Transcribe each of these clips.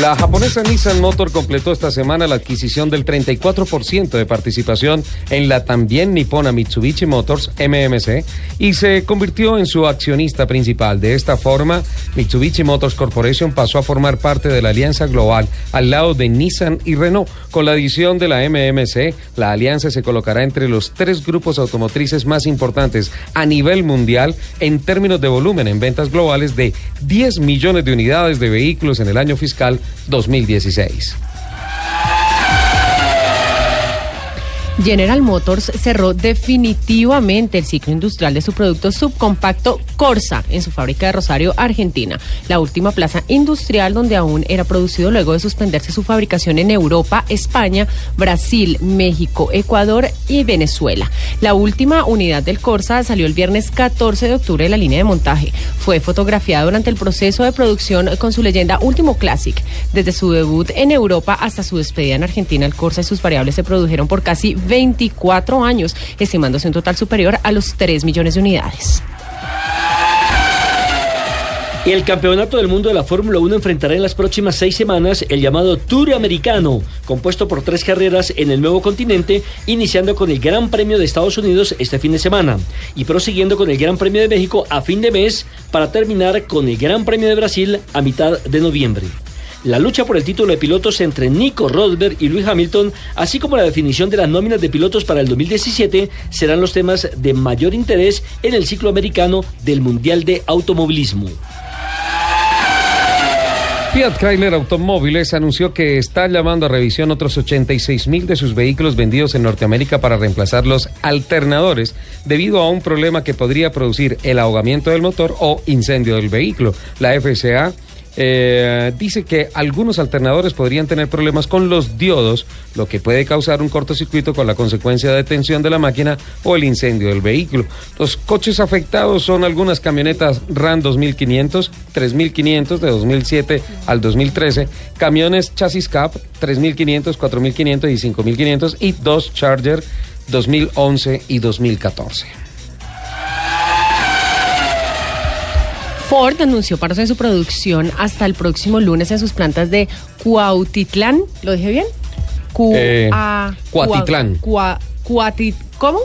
La japonesa Nissan Motor completó esta semana la adquisición del 34% de participación en la también nipona Mitsubishi Motors MMC y se convirtió en su accionista principal. De esta forma, Mitsubishi Motors Corporation pasó a formar parte de la alianza global al lado de Nissan y Renault. Con la adición de la MMC, la alianza se colocará entre los tres grupos automotrices más importantes a nivel mundial en términos de volumen en ventas globales de 10 millones de unidades de vehículos en el año fiscal 2016. General Motors cerró definitivamente el ciclo industrial de su producto subcompacto Corsa en su fábrica de Rosario, Argentina, la última plaza industrial donde aún era producido luego de suspenderse su fabricación en Europa, España, Brasil, México, Ecuador y Venezuela. La última unidad del Corsa salió el viernes 14 de octubre de la línea de montaje. Fue fotografiada durante el proceso de producción con su leyenda Último Classic. Desde su debut en Europa hasta su despedida en Argentina, el Corsa y sus variables se produjeron por casi 24 años, estimándose un total superior a los 3 millones de unidades. El campeonato del mundo de la Fórmula 1 enfrentará en las próximas seis semanas el llamado Tour Americano, compuesto por tres carreras en el nuevo continente, iniciando con el Gran Premio de Estados Unidos este fin de semana y prosiguiendo con el Gran Premio de México a fin de mes para terminar con el Gran Premio de Brasil a mitad de noviembre. La lucha por el título de pilotos entre Nico Rosberg y Luis Hamilton, así como la definición de las nóminas de pilotos para el 2017, serán los temas de mayor interés en el ciclo americano del Mundial de Automovilismo. Fiat Chrysler Automóviles anunció que está llamando a revisión otros 86 mil de sus vehículos vendidos en Norteamérica para reemplazar los alternadores debido a un problema que podría producir el ahogamiento del motor o incendio del vehículo. La FCA eh, dice que algunos alternadores podrían tener problemas con los diodos, lo que puede causar un cortocircuito con la consecuencia de tensión de la máquina o el incendio del vehículo. Los coches afectados son algunas camionetas RAM 2500, 3500 de 2007 al 2013, camiones chasis CAP 3500, 4500 y 5500 y dos Charger 2011 y 2014. Ford anunció paros en su producción hasta el próximo lunes en sus plantas de Cuautitlán. ¿Lo dije bien? Cu Eh, a- Cuatitlán. Cua- Cuati- ¿Cómo?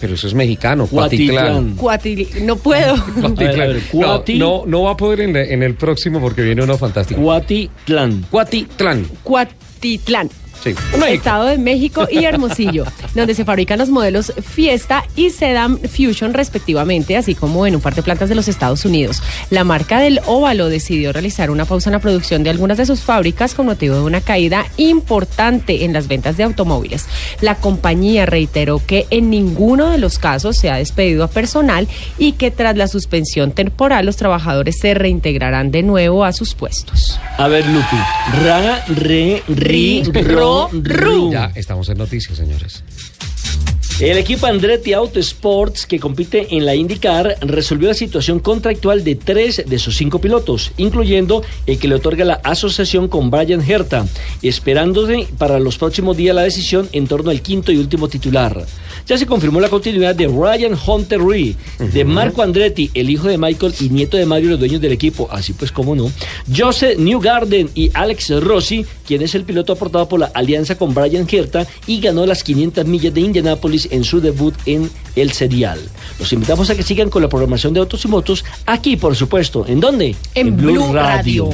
Pero eso es mexicano, Cuatitlán. Cuatil- no puedo. Cuatitlán. A ver, a ver, Cuati- No, no, no va a poder en, en el próximo porque viene uno fantástico. Cuatitlán. Cuatitlán. Cuatitlán. Sí. Estado de México y Hermosillo, donde se fabrican los modelos Fiesta y Sedan Fusion respectivamente, así como en un par de plantas de los Estados Unidos. La marca del óvalo decidió realizar una pausa en la producción de algunas de sus fábricas con motivo de una caída importante en las ventas de automóviles. La compañía reiteró que en ninguno de los casos se ha despedido a personal y que tras la suspensión temporal los trabajadores se reintegrarán de nuevo a sus puestos. A ver, Lupi. Ra, re, ri, ro, Ya estamos en noticias, señores. El equipo Andretti Auto Sports, que compite en la IndyCar, resolvió la situación contractual de tres de sus cinco pilotos, incluyendo el que le otorga la asociación con Brian Herta, esperándose para los próximos días la decisión en torno al quinto y último titular. Ya se confirmó la continuidad de Ryan Hunter Ree, de Marco Andretti, el hijo de Michael y nieto de Mario, los dueños del equipo, así pues como no, Joseph Newgarden y Alex Rossi, quien es el piloto aportado por la alianza con Brian Herta y ganó las 500 millas de Indianápolis en su debut en el serial. Los invitamos a que sigan con la programación de Autos y Motos aquí, por supuesto. ¿En dónde? En Blue Radio.